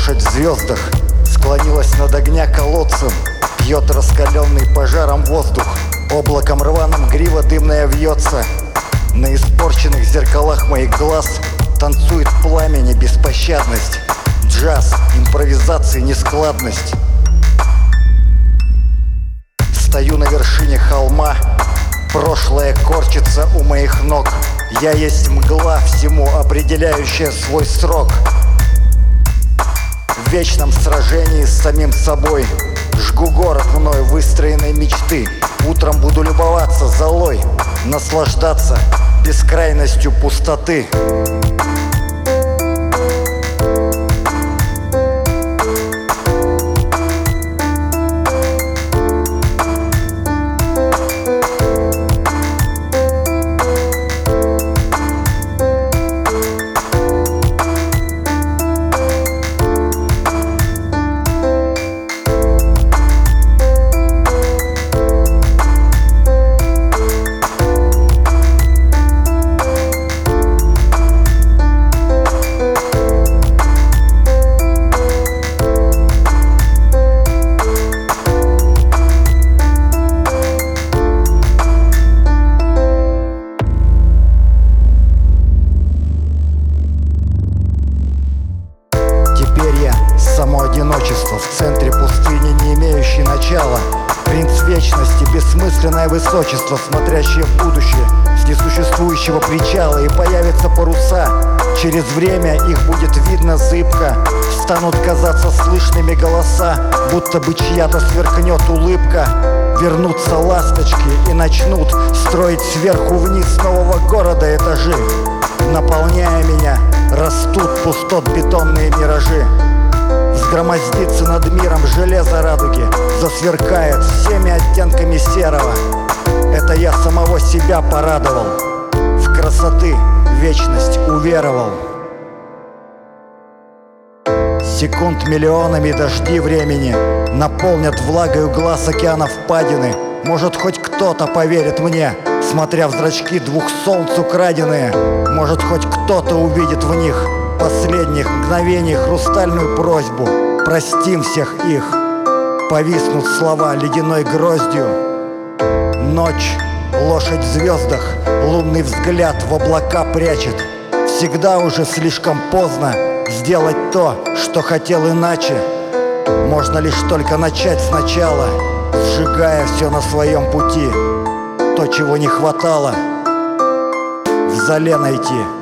Лошадь в звездах склонилась над огня колодцем Пьет раскаленный пожаром воздух Облаком рваным грива дымная вьется На испорченных зеркалах моих глаз Танцует пламени беспощадность Джаз, импровизации, нескладность. Стою на вершине холма Прошлое корчится у моих ног. Я есть мгла всему, определяющая свой срок В вечном сражении с самим собой. Жгу город мной выстроенной мечты. Утром буду любоваться золой Наслаждаться бескрайностью пустоты. Теперь начала Принц вечности, бессмысленное высочество Смотрящее в будущее с несуществующего причала И появятся паруса. Через время их будет видно зыбко. Станут казаться слышными голоса Будто бы чья-то сверкнет улыбка. Вернутся ласточки и начнут Строить сверху вниз нового города этажи. Наполняя меня, растут пустот бетонные миражи Взгромоздится над миром железо радуги Засверкает всеми оттенками серого. Это я самого себя порадовал В красоты вечность уверовал. Секунд миллионами дожди времени Наполнят влагою глаз океана впадины. Может хоть кто-то поверит мне Смотря в зрачки двух солнц украденные. Может хоть кто-то увидит в них Последних мгновений хрустальную просьбу. Простим всех их. Повиснут слова ледяной гроздью. Ночь, лошадь в звездах Лунный взгляд в облака прячет. Всегда уже слишком поздно Сделать то, что хотел иначе. Можно лишь только начать сначала Сжигая все на своем пути. То, чего не хватало. В зале найти